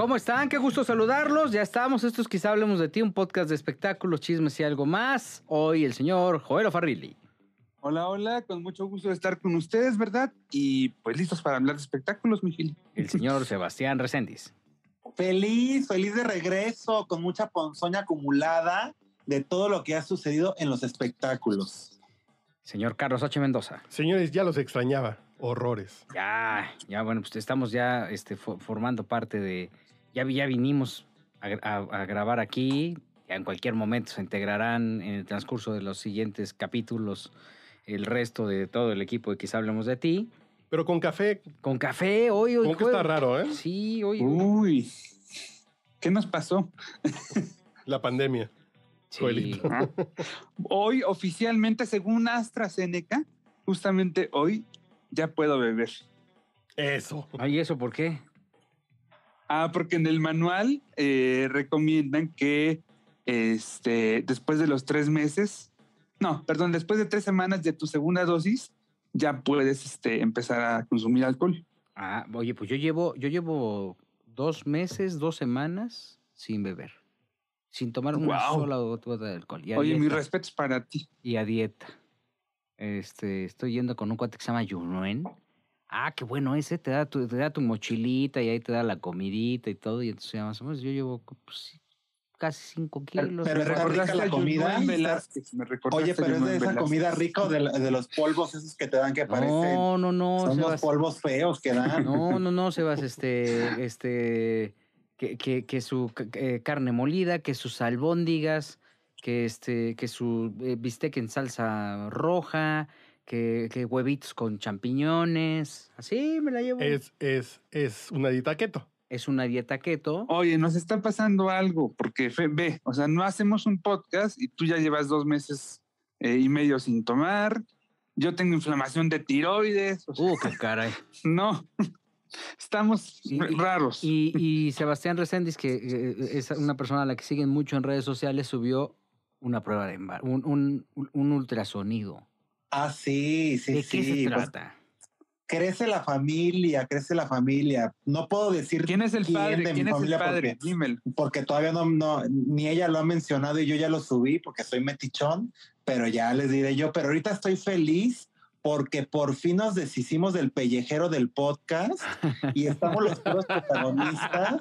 ¿Cómo están? Qué gusto saludarlos. Ya estamos. Estos quizá hablemos de ti, un podcast de espectáculos, chismes y algo más. Hoy el señor Joel Farrilli. Hola, hola, con mucho gusto de estar con ustedes, ¿verdad? Y pues listos para hablar de espectáculos, Miguel. El señor Sebastián Reséndiz. Feliz, feliz de regreso, con mucha ponzoña acumulada de todo lo que ha sucedido en los espectáculos. Señor Carlos H. Mendoza. Señores, ya los extrañaba. Horrores. Ya, ya, bueno, pues estamos ya este, formando parte de. Ya, ya vinimos a, a, grabar aquí. Ya en cualquier momento se integrarán en el transcurso de los siguientes capítulos el resto de todo el equipo de Quizá Hablemos de Ti. Pero con café. Con café, hoy, hoy. Como que está raro, ¿eh? Sí, hoy. Uy, ¿qué nos pasó? La pandemia. Sí. Hoy, oficialmente, según AstraZeneca, justamente hoy ya puedo beber. Eso. Ay, ¿eso por qué? Ah, porque en el manual eh, recomiendan que este, después de los tres meses, no, perdón, después de tres semanas de tu segunda dosis, ya puedes este, empezar a consumir alcohol. Ah, oye, pues yo llevo, yo llevo dos meses, dos semanas sin beber, sin tomar una Guau. sola gota de alcohol. Y Oye, mis respetos para ti. Y a dieta. Este, estoy yendo con un cuate que se llama Yunuen. Ah, qué bueno ese, te da tu, te da tu mochilita y ahí te da la comidita y todo. Y entonces ya más o menos yo llevo pues, casi cinco kilos. pero está recordaste rica la comida. Velázquez. Me recordaste Oye, pero es de esa Velázquez. comida rica o de, los polvos esos que te dan que parecen. no, no, no, Son los polvos feos que dan. No, no, no, Sebas, este, este, que, que, que su eh, carne molida, que sus albóndigas, que este, que su eh, bistec en salsa roja, que, que huevitos con champiñones. Así me la llevo. Es, es, es una dieta keto. Es una dieta keto. Oye, nos está pasando algo, porque fe- ve, o sea, no hacemos un podcast y tú ya llevas dos meses eh, y medio sin tomar. Yo tengo inflamación de tiroides. o sea, Uh, qué caray. no, estamos Y- raros. Y, y Sebastián Reséndiz, que eh, es una persona a la que siguen mucho en redes sociales, subió una prueba de embarazo, un, un, un ultrasonido. Ah, sí, sí, ¿De sí. qué se pues, trata? crece la familia, crece la familia. No puedo decir ¿Quién es el padre? de mi ¿Quién el familia padre? porque- Dímelo. porque todavía no, no, ni ella lo ha mencionado y yo ya lo subí porque soy metichón, pero ya les diré yo, pero ahorita estoy feliz porque por fin nos deshicimos del pellejero del podcast y estamos los puros protagonistas,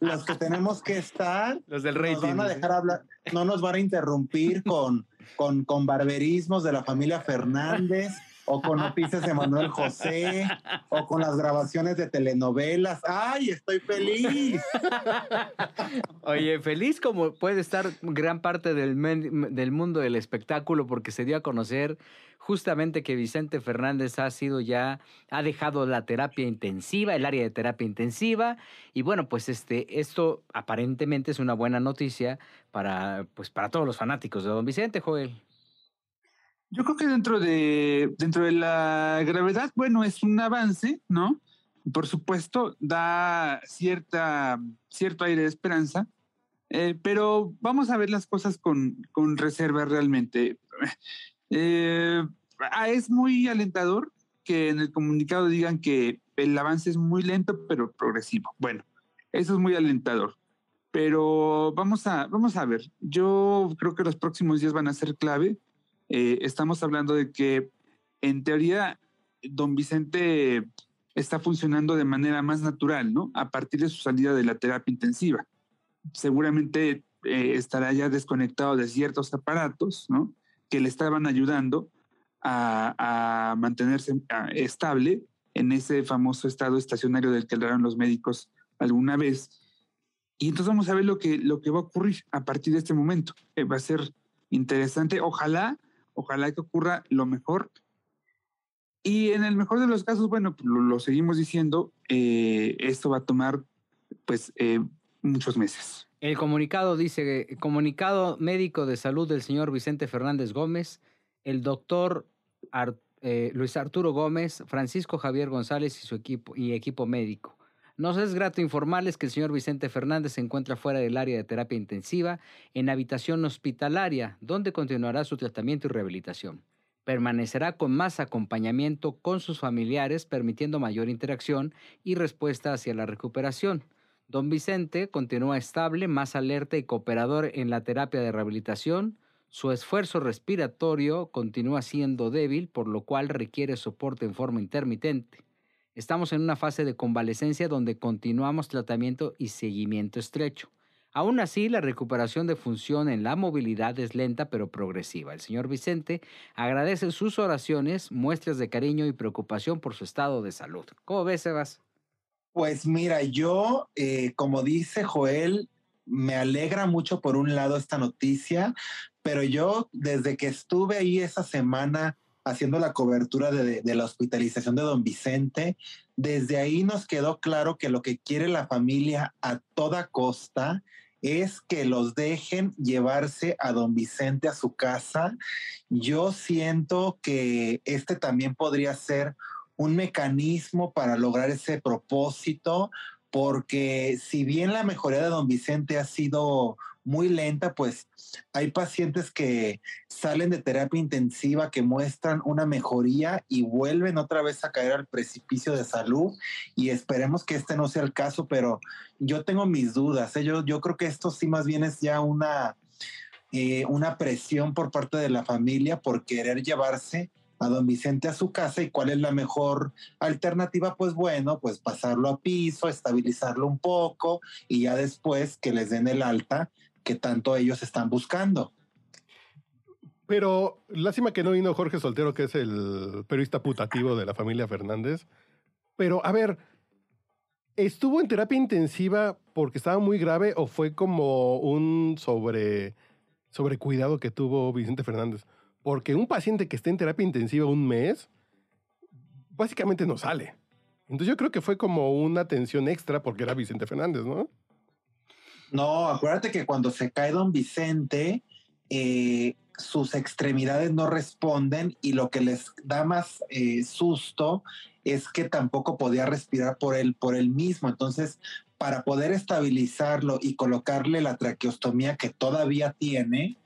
los que tenemos que estar. Los del Nos van a dejar hablar, no nos van a interrumpir con, con, con barberismos de la familia Fernández o con noticias de Manuel José o con las grabaciones de telenovelas. ¡Ay, estoy feliz! Oye, feliz como puede estar gran parte del, del mundo del espectáculo porque se dio a conocer justamente que Vicente Fernández ha sido ya, ha dejado la terapia intensiva, el área de terapia intensiva y bueno, pues este, esto aparentemente es una buena noticia para, pues para todos los fanáticos de Don Vicente, Joel. Yo creo que dentro de, dentro de la gravedad, bueno, es un avance, ¿no? Por supuesto, da cierta, cierto aire de esperanza, eh, pero vamos a ver las cosas con, con reserva realmente. Eh, ah, es muy alentador que en el comunicado digan que el avance es muy lento, pero progresivo. Bueno, eso es muy alentador. Pero vamos a, vamos a ver. Yo creo que los próximos días van a ser clave. Eh, estamos hablando de que en teoría don Vicente está funcionando de manera más natural, ¿no? A partir de su salida de la terapia intensiva. Seguramente eh, estará ya desconectado de ciertos aparatos, ¿no? Que le estaban ayudando a, a mantenerse estable en ese famoso estado estacionario del que hablaron los médicos alguna vez. Y entonces vamos a ver lo que, lo que va a ocurrir a partir de este momento. Eh, va a ser interesante. Ojalá, ojalá que ocurra lo mejor Y en el mejor de los casos, bueno, pues, lo, lo seguimos diciendo, eh, esto va a tomar pues eh, muchos meses. El comunicado dice, comunicado médico de salud del señor Vicente Fernández Gómez, el doctor eh, Luis Arturo Gómez, Francisco Javier González y su equipo y equipo médico. Nos es grato informarles que el señor Vicente Fernández se encuentra fuera del área de terapia intensiva en habitación hospitalaria, donde continuará su tratamiento y rehabilitación. Permanecerá con más acompañamiento con sus familiares, permitiendo mayor interacción y respuesta hacia la recuperación. Don Vicente continúa estable, más alerta y cooperador en la terapia de rehabilitación. Su esfuerzo respiratorio continúa siendo débil, por lo cual requiere soporte en forma intermitente. Estamos en una fase de convalecencia donde continuamos tratamiento y seguimiento estrecho. Aún así, la recuperación de función en la movilidad es lenta pero progresiva. El señor Vicente agradece sus oraciones, muestras de cariño y preocupación por su estado de salud. ¿Cómo ves, Sebas? Pues mira, yo, eh, como dice Joel, me alegra mucho por un lado esta noticia, pero yo desde que estuve ahí esa semana haciendo la cobertura de, la hospitalización de don Vicente, desde ahí nos quedó claro que lo que quiere la familia a toda costa es que los dejen llevarse a don Vicente a su casa. Yo siento que este también podría ser un mecanismo para lograr ese propósito, porque si bien la mejoría de don Vicente ha sido muy lenta, pues hay pacientes que salen de terapia intensiva que muestran una mejoría y vuelven otra vez a caer al precipicio de salud y esperemos que este no sea el caso, pero yo tengo mis dudas. ¿eh? Yo, yo creo que esto sí más bien es ya una, eh, una presión por parte de la familia por querer llevarse a don Vicente a su casa y cuál es la mejor alternativa, pues bueno, pues pasarlo a piso, estabilizarlo un poco y ya después que les den el alta que tanto ellos están buscando. Pero lástima que no vino Jorge Soltero, que es el periodista putativo de la familia Fernández. Pero a ver, ¿estuvo en terapia intensiva porque estaba muy grave o fue como un sobre, sobre cuidado que tuvo Vicente Fernández? Porque un paciente que esté en terapia intensiva un mes, básicamente no sale. Entonces yo creo que fue como una atención extra porque era Vicente Fernández, ¿no? No, acuérdate que cuando se cae don Vicente, eh, sus extremidades no responden y lo que les da más eh, susto es que tampoco podía respirar por él, por él mismo. Entonces, para poder estabilizarlo y colocarle la traqueostomía que todavía tiene,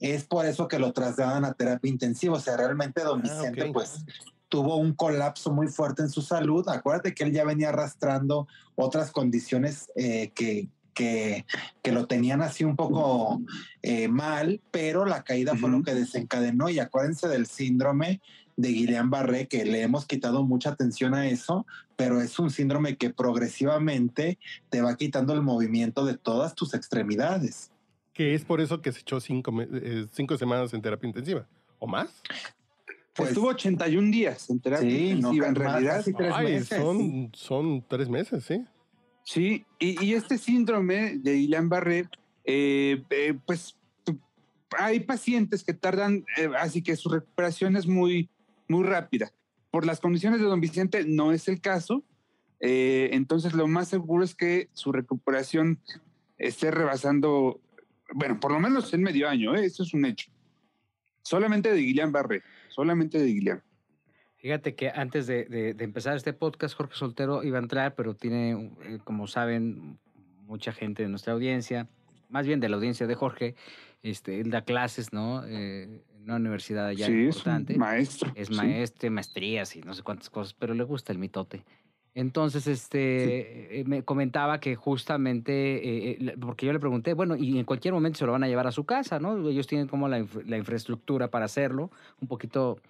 es por eso que lo trasladan a terapia intensiva. O sea, realmente don Ah, Vicente, pues tuvo un colapso muy fuerte en su salud. Acuérdate que él ya venía arrastrando otras condiciones eh, que, que, que lo tenían así un poco eh, mal, pero la caída fue lo que desencadenó. Y acuérdense del síndrome de Guillain-Barré, que le hemos quitado mucha atención a eso, pero es un síndrome que progresivamente te va quitando el movimiento de todas tus extremidades. Que es por eso que se echó cinco, eh, cinco semanas en terapia intensiva. ¿O más? Pues- Estuvo 81 días en terapia Sí, no, intensiva, en más, realidad. casi tres Ay, meses. son, son tres meses, sí. Sí, y, este síndrome de Guillain-Barré, eh, eh, pues hay pacientes que tardan, eh, así que su recuperación es muy, muy rápida. Por las condiciones de don Vicente no es el caso, entonces lo más seguro es que su recuperación esté rebasando, bueno, por lo menos en medio año, eso es un hecho. Solamente de Guillain-Barré, solamente de Guillain. Fíjate que antes de, de- de empezar este podcast, Jorge Soltero iba a entrar, pero tiene, eh, como saben, mucha gente de nuestra audiencia, más bien de la audiencia de Jorge, este, él da clases, ¿no? Eh, en una universidad allá sí, es importante. maestro. es sí. maestro, maestrías y no sé cuántas cosas, pero le gusta el mitote. Entonces, este, eh, me comentaba que justamente, eh, porque yo le pregunté, bueno, y en cualquier momento se lo van a llevar a su casa, ¿no? Ellos tienen como la infraestructura para hacerlo, un poquito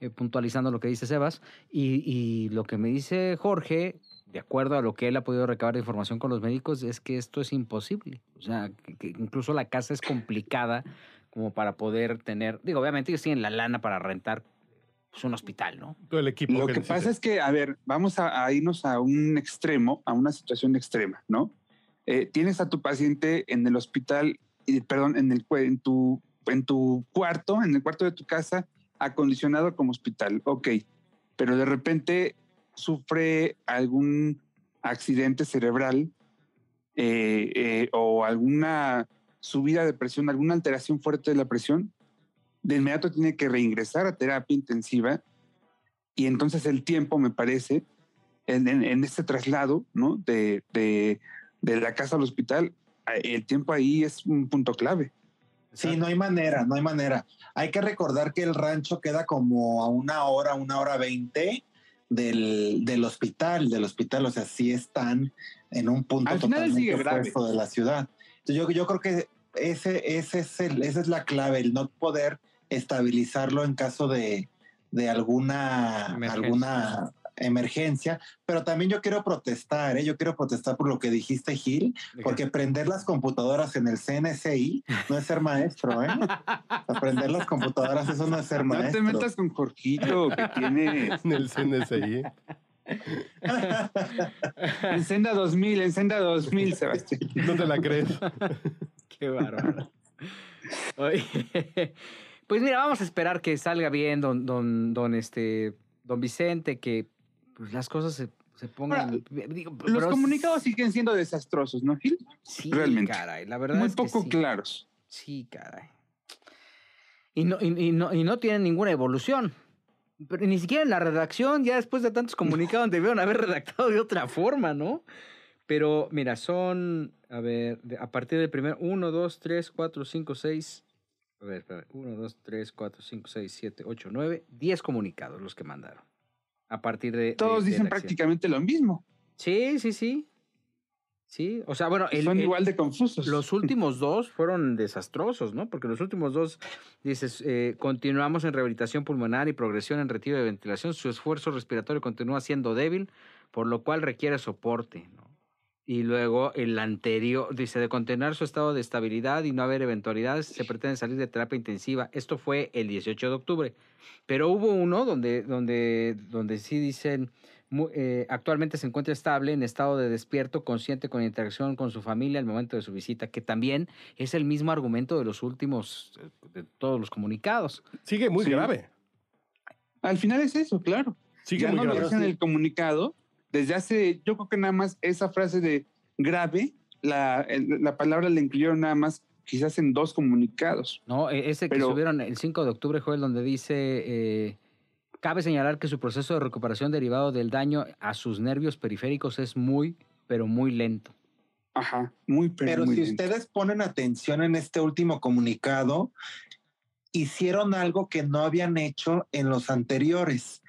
eh, puntualizando lo que dice Sebas, y, y lo que me dice Jorge, de acuerdo a lo que él ha podido recabar de información con los médicos, es que esto es imposible. O sea, que, que incluso la casa es complicada como para poder tener, digo, obviamente ellos tienen la lana para rentar pues, un hospital, ¿no? Todo el equipo. Lo que pasa es que, a ver, vamos a, a irnos a un extremo, a una situación extrema, ¿no? Eh, tienes a tu paciente en el hospital, perdón, en, el, en, tu, en tu cuarto, en el cuarto de tu casa, acondicionado como hospital. Ok. pero de repente sufre algún accidente cerebral eh, eh, o alguna subida de presión, alguna alteración fuerte de la presión, de inmediato tiene que reingresar a terapia intensiva y entonces el tiempo, me parece, en, este traslado ¿no? de, de, de la casa al hospital, el tiempo ahí es un punto clave. Sí, no hay manera, no hay manera. Hay que recordar que el rancho queda como a una hora, una hora veinte del, del hospital, del hospital, o sea, sí están en un punto totalmente opuesto de la ciudad. Yo, yo creo que ese, ese es el, esa es la clave, el no poder estabilizarlo en caso de, de alguna, alguna emergencia, pero también yo quiero protestar, ¿eh? yo quiero protestar por lo que dijiste, Gil, porque prender las computadoras en el CNCI no es ser maestro, ¿eh? Aprender las computadoras, eso no es ser maestro. No te metas con Jorgito, que tiene... En el CNCI. encenda 2000, encenda 2000, Sebastián. No te la crees. Qué bárbaro. pues mira, vamos a esperar que salga bien don, don, don, este, don Vicente, que pues las cosas se, se pongan. los comunicados siguen siendo desastrosos, ¿no, Gil? Sí, Realmente. caray, la verdad. Muy es poco sí. claros. Sí, caray. Y no, y, y, no, y no tienen ninguna evolución. Pero ni siquiera en la redacción, ya después de tantos comunicados, debieron haber redactado de otra forma, ¿no? Pero mira, son, a ver, a partir del primer 1, 2, 3, 4, 5, 6. A ver, espera, 1, 2, 3, 4, 5, 6, 7, 8, 9, 10 comunicados los que mandaron. A partir de. Todos de, dicen de prácticamente lo mismo. Sí, sí, sí. Sí, o sea, bueno. El, Son igual de confusos. Los últimos dos fueron desastrosos, ¿no? Porque los últimos dos, dices, eh, continuamos en rehabilitación pulmonar y progresión en retiro de ventilación. Su esfuerzo respiratorio continúa siendo débil, por lo cual requiere soporte, ¿no? Y luego el anterior, dice, de contener su estado de estabilidad y no haber eventualidades, se pretende salir de terapia intensiva. Esto fue el 18 de octubre. Pero hubo uno donde, donde, donde sí dicen, eh, actualmente se encuentra estable, en estado de despierto, consciente con interacción con su familia al momento de su visita, que también es el mismo argumento de los últimos, de todos los comunicados. Sigue muy sí. grave. Al final es eso, claro. Sigue ya muy no grave. en el comunicado. Desde hace, yo creo que nada más esa frase de grave, la, la palabra la incluyeron nada más quizás en dos comunicados. No, ese que Pero- subieron el 5 de octubre, Joel, donde dice, eh, cabe señalar que su proceso de recuperación derivado del daño a sus nervios periféricos es muy, pero muy lento. Ajá, muy pero, Pero muy si lento. ustedes ponen atención en este último comunicado, hicieron algo que no habían hecho en los anteriores.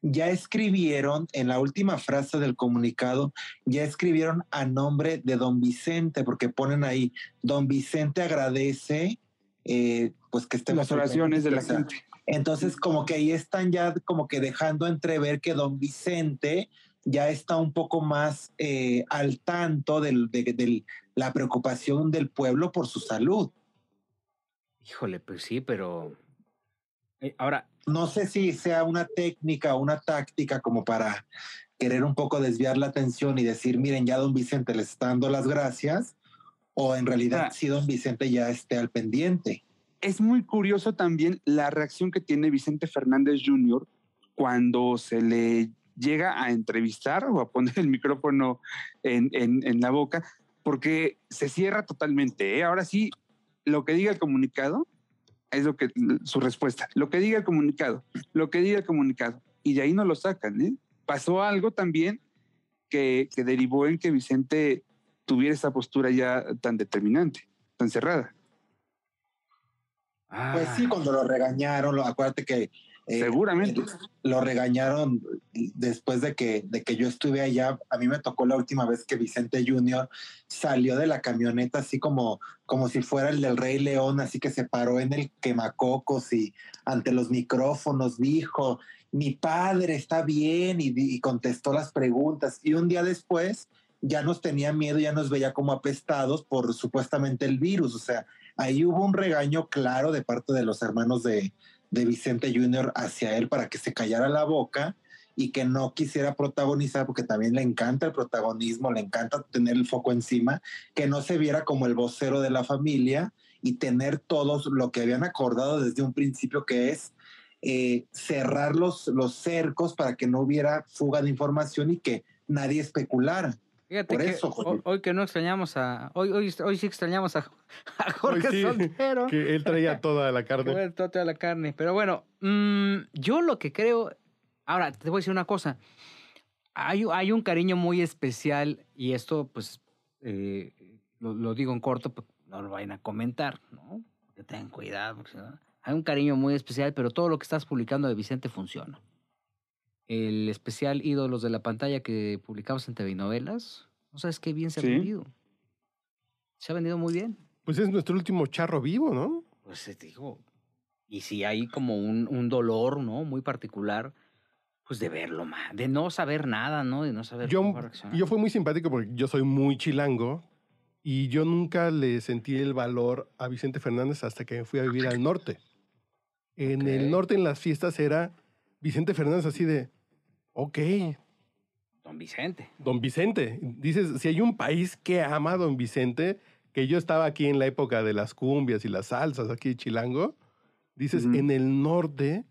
Ya escribieron en la última frase del comunicado, ya escribieron a nombre de don Vicente, porque ponen ahí, don Vicente agradece, eh, pues que estemos las oraciones de la gente. entonces, como que ahí están ya como que dejando entrever que don Vicente ya está un poco más eh, al tanto del- de, de la preocupación del pueblo por su salud. Híjole, pues sí, pero... eh, ahora, No sé si sea una técnica o una táctica como para querer un poco desviar la atención y decir, miren, ya don Vicente les está dando las gracias, o en realidad Ah. si don Vicente ya esté al pendiente. Es muy curioso también la reacción que tiene Vicente Fernández Jr. cuando se le llega a entrevistar o a poner el micrófono en, en- en la boca, porque se cierra totalmente. ¿eh? Ahora sí, lo que diga el comunicado es lo que su respuesta. Lo que diga el comunicado, lo que diga el comunicado. Y de ahí no lo sacan. ¿eh? Pasó algo también que, que derivó en que Vicente tuviera esa postura ya tan determinante, tan cerrada. Pues sí, ah, cuando lo regañaron, lo, acuérdate que eh, Seguramente. lo regañaron después de que, de que yo estuve allá. A mí me tocó la última vez que Vicente Junior salió de la camioneta así como, como si fuera el del Rey León, así que se paró en el quemacocos y ante los micrófonos dijo, mi padre está bien y, y contestó las preguntas. Y un día después ya nos tenía miedo, ya nos veía como apestados por supuestamente el virus. O sea, ahí hubo un regaño claro de parte de los hermanos de, de Vicente Junior hacia él para que se callara la boca y que no quisiera protagonizar, porque también le encanta el protagonismo, le encanta tener el foco encima, que no se viera como el vocero de la familia y tener todos lo que habían acordado desde un principio, que es eh, cerrar los, los cercos para que no hubiera fuga de información y que nadie especulara. Fíjate Por que eso, ho- Jorge. hoy, que no extrañamos a. Hoy, hoy, hoy sí extrañamos a, a Jorge sí, Soltero. Que él traía toda la que carne. huele toda la carne. Pero bueno, mm, yo lo que creo. Ahora, te voy a decir una cosa. Hay, hay un cariño muy especial, y esto, pues, eh, lo, lo digo en corto, pues, no lo vayan a comentar, ¿no? Que tengan cuidado. porque no- Hay un cariño muy especial, pero todo lo que estás publicando de Vicente funciona. El especial Ídolos de la Pantalla que publicamos en TV y Novelas, no sabes qué bien se ha Sí. vendido. Se ha vendido muy bien. Pues es nuestro último charro vivo, ¿no? Pues te digo, y si hay como un, un dolor, ¿no? Muy particular, pues de verlo más, de no saber nada, ¿no? De no saber Yo, cómo reaccionar. yo fue muy simpático porque yo soy muy chilango y yo nunca le sentí el valor a Vicente Fernández hasta que fui a vivir al norte. En el norte, en las fiestas, era Vicente Fernández así de, ok, Don Vicente. don Vicente. Dices, si hay un país que ama a don Vicente, que yo estaba aquí en la época de las cumbias y las salsas, aquí en Chilango, dices, Ujú. en el norte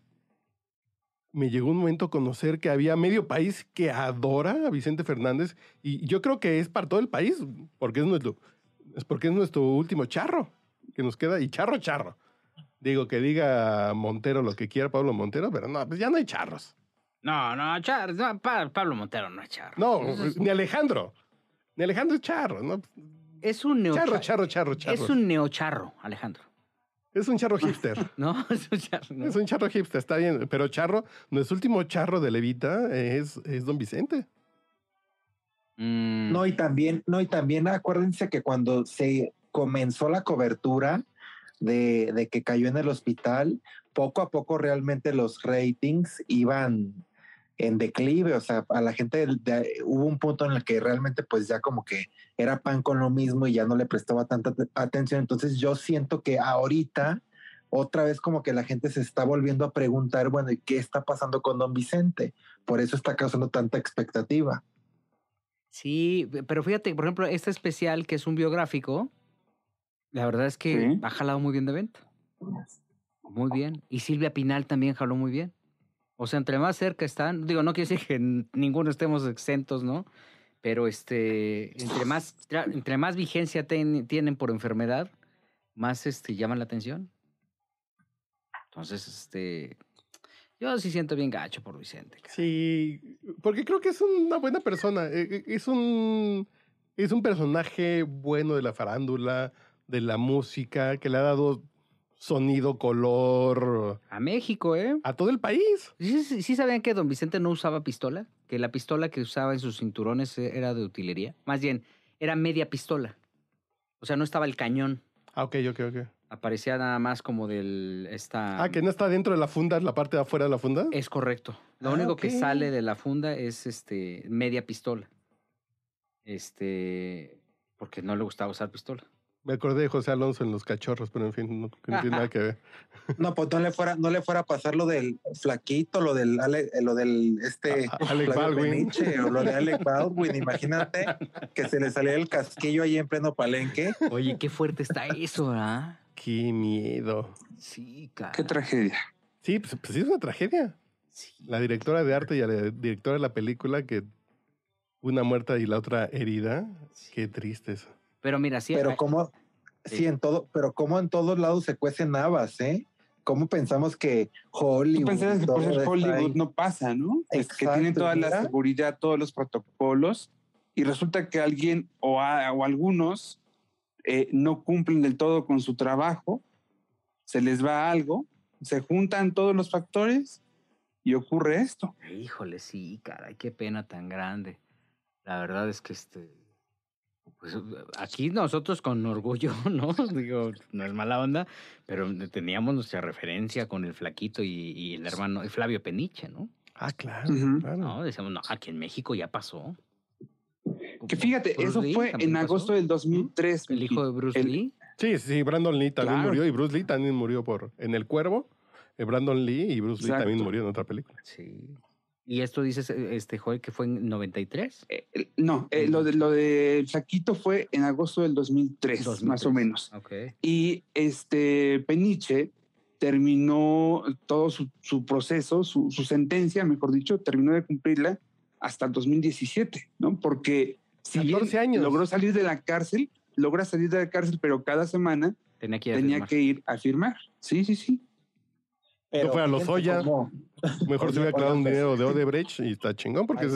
me llegó un momento a conocer que había medio país que adora a Vicente Fernández y yo creo que es para todo el país, porque es nuestro, es porque es nuestro último charro que nos queda, y charro, charro. Digo, que diga Montero lo que quiera, Pablo Montero, pero no, pues ya no hay charros. No, no, Char, no, Pa- Pablo Montero no es charro. No, Es, ni Alejandro. Ni Alejandro es charro, ¿no? es un neo Charro, charro, charro, charro. Es un neocharro, Alejandro. Es un charro hipster. ¿No? Es un charro. ¿no? Es un charro hipster, está bien. Pero charro, nuestro último charro de Levita es, es Don Vicente. Mm, No, y también, no, y también acuérdense que cuando se comenzó la cobertura de, de que cayó en el hospital, poco a poco realmente los ratings iban en declive, o sea, a la gente hubo un punto en el que realmente pues ya como que era pan con lo mismo y ya no le prestaba tanta te- atención, entonces yo siento que ahorita otra vez como que la gente se está volviendo a preguntar, bueno, ¿y qué está pasando con don Vicente? Por eso está causando tanta expectativa. Sí, pero fíjate, por ejemplo, este especial que es un biográfico, la verdad es que Sí. ha jalado muy bien de venta. Muy bien. Y Silvia Pinal también jaló muy bien. O sea, entre más cerca están, digo, no quiere decir que ninguno estemos exentos, ¿no? Pero este, entre más, entre más vigencia ten- tienen por enfermedad, más este, llaman la atención. Entonces, este, yo sí siento bien gacho por Vicente. cara. Sí, porque creo que es una buena persona. Eh, eh, Es un, es un personaje bueno de la farándula, de la música, que le ha dado sonido, color A México, ¿eh? a todo el país. ¿Sí, sí, sí sabían que don Vicente no usaba pistola? Que la pistola que usaba en sus cinturones e- era de utilería. Más bien, era media pistola. O sea, no estaba el cañón. Ah, ok, ok, ok. Aparecía nada más como del... Esta... Ah, que no está dentro de la funda, la parte de afuera de la funda. Es correcto. Lo Ah, único que sale de la funda es este media pistola. Este... Porque no le gustaba usar pistola. Me acordé de José Alonso en Los Cachorros, pero en fin, no, tiene nada que ver. No, pues no le fuera, no le fuera a pasar lo del flaquito, lo del Ale- lo del este A- a- Alec Baldwin. Peniche, o lo de Alec Baldwin. Imagínate que se le saliera el casquillo ahí en pleno palenque. Oye, qué fuerte está eso, ¿ah? Qué miedo. Sí, cara. Qué tragedia. Sí, pues, pues sí es una tragedia. Sí. La directora de arte y la directora de la película que una muerta y la otra herida. Qué triste eso. Pero mira, sí... Pero hay- como, sí, en todo, pero como en todos lados se cuecen habas, ¿eh? ¿Cómo pensamos que Hollywood? Tú pensabas que por ser Hollywood no pasa, ¿no? Es que Exacto, tienen toda la mira. seguridad, todos los protocolos, y resulta que alguien o, a- o algunos eh, no cumplen del todo con su trabajo, se les va algo, se juntan todos los factores y ocurre esto. Híjole, sí, caray, qué pena tan grande. La verdad es que este. Pues aquí nosotros con orgullo, ¿no? Digo, no es mala onda, pero teníamos nuestra referencia con el flaquito y, y el hermano y Flavio Peniche, ¿no? Ah, claro. Claro. No, decíamos, no, aquí en México ya pasó. Que fíjate, Bruce eso Lee fue en pasó. agosto del 2003. El hijo de Bruce El- Lee. Sí, sí, Brandon Lee también Claro. murió y Bruce Lee también murió por en El Cuervo. eh, Brandon Lee y Bruce Lee también murió en otra película. Sí. Y esto dices, este Joel, que fue en 93. Eh, no, eh, lo, de, lo del Flaquito fue en agosto del 2003, más o 2003. menos. Ok. Y este Peniche terminó todo su, su proceso, su, su, sentencia, mejor dicho, terminó de cumplirla hasta el 2017, ¿no? Porque si bien años. logró salir de la cárcel, logra salir de la cárcel, pero cada semana tenía que ir, tenía que ir a firmar. Sí, sí, sí. Pero fue a los Oya. Mejor se hubiera clavado un dinero de Odebrecht y está chingón porque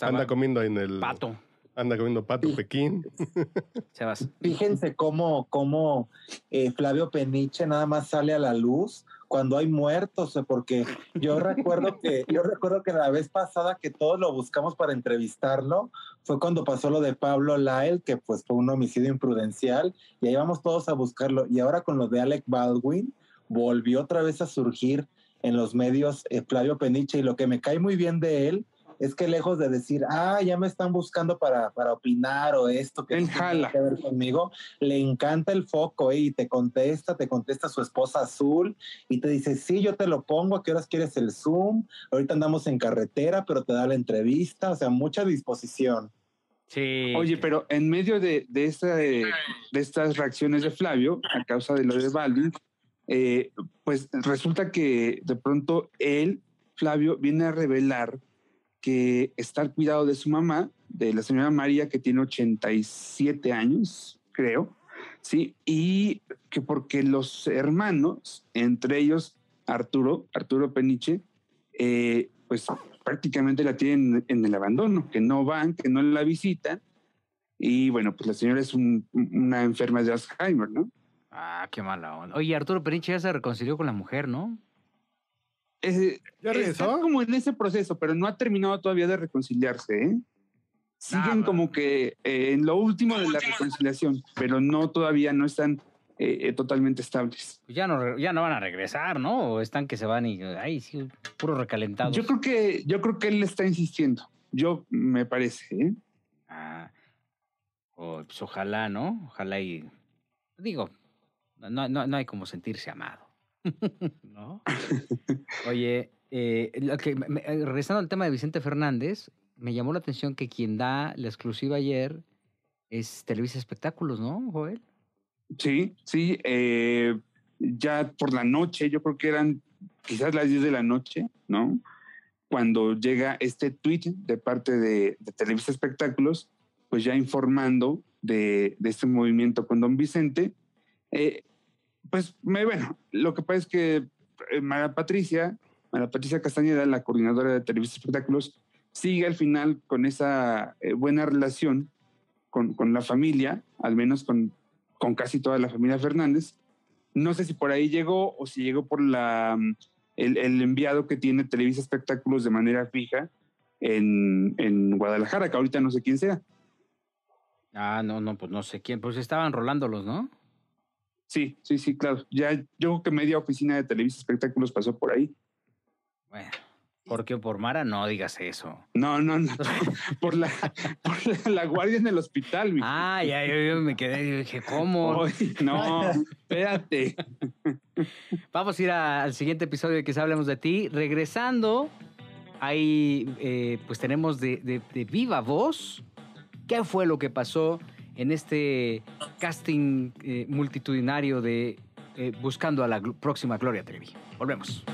anda comiendo en el pato. Anda comiendo pato Pekín. Fíjense cómo, cómo eh, Flavio Peniche nada más sale a la luz cuando hay muertos, eh, porque yo recuerdo que yo recuerdo que la vez pasada que todos lo buscamos para entrevistarlo fue cuando pasó lo de Pablo Lyle, que pues fue un homicidio imprudencial y ahí vamos todos a buscarlo y ahora con lo de Alec Baldwin volvió otra vez a surgir en los medios eh, Flavio Peniche y lo que me cae muy bien de él es que lejos de decir, ah, ya me están buscando para, para opinar o esto que tiene que ver conmigo, le encanta el foco ¿eh? y te contesta, te contesta su esposa azul y te dice, sí, yo te lo pongo, ¿a qué horas quieres el Zoom? Ahorita andamos en carretera, pero te da la entrevista, o sea, mucha disposición. Sí. Oye, pero en medio de, de, esta, de, de estas reacciones de Flavio, a causa de lo de Baldwin, eh, pues resulta que de pronto él, Flavio, viene a revelar que está al cuidado de su mamá, de la señora María, que tiene 87 años, creo, ¿sí? Y que porque los hermanos, entre ellos Arturo, Arturo Peniche, eh, pues prácticamente la tienen en el abandono, que no van, que no la visitan. Y bueno, pues la señora es una enferma de Alzheimer, ¿no? Ah, qué mala onda. Oye, Arturo Peniche ya se reconcilió con la mujer, ¿no? Eh, está como en ese proceso, pero no ha terminado todavía de reconciliarse. ¿eh? Siguen como que eh, en lo último de la reconciliación, pero no todavía no están eh, totalmente estables. Pues ya no, ya no van a regresar, ¿no? O están que se van y ay, sí, puro recalentado. Yo creo que, yo creo que él está insistiendo. Yo me parece. Ah, pues ojalá, ¿no? Ojalá y digo, no, no, no hay como sentirse amado. ¿No? Oye, eh, que, eh, regresando al tema de Vicente Fernández, me llamó la atención que quien da la exclusiva ayer es Televisa Espectáculos, ¿no, Joel? Sí, sí. Eh, ya por la noche, yo creo que eran quizás las 10 de la noche, ¿no? Cuando llega este tweet de parte de, de Televisa Espectáculos, pues ya informando de, de, este movimiento con Don Vicente. Eh, pues bueno, lo que pasa es que eh, María Patricia, María Patricia Castañeda, la coordinadora de Televisa Espectáculos, sigue al final con esa eh, buena relación con, con, la familia, al menos con, con casi toda la familia Fernández. No sé si por ahí llegó o si llegó por la, mm, el, el enviado que tiene Televisa Espectáculos de manera fija en, en Guadalajara, que ahorita no sé quién sea. Ah, no, no, pues no sé quién, pues estaban rolándolos, ¿no? Sí, sí, sí, claro. Ya yo creo que media oficina de Televisa Espectáculos pasó por ahí. Bueno, porque por Mara no digas eso. No, no, no. por, la, por la, guardia en el hospital. Mi ah, ya, yo, me quedé y dije, ¿cómo? no, espérate. Vamos a ir al siguiente episodio de que hablemos de ti. Regresando, ahí eh, pues tenemos de, de, de viva voz qué fue lo que pasó en este casting eh, multitudinario de eh, Buscando a la próxima Gloria Trevi. Volvemos.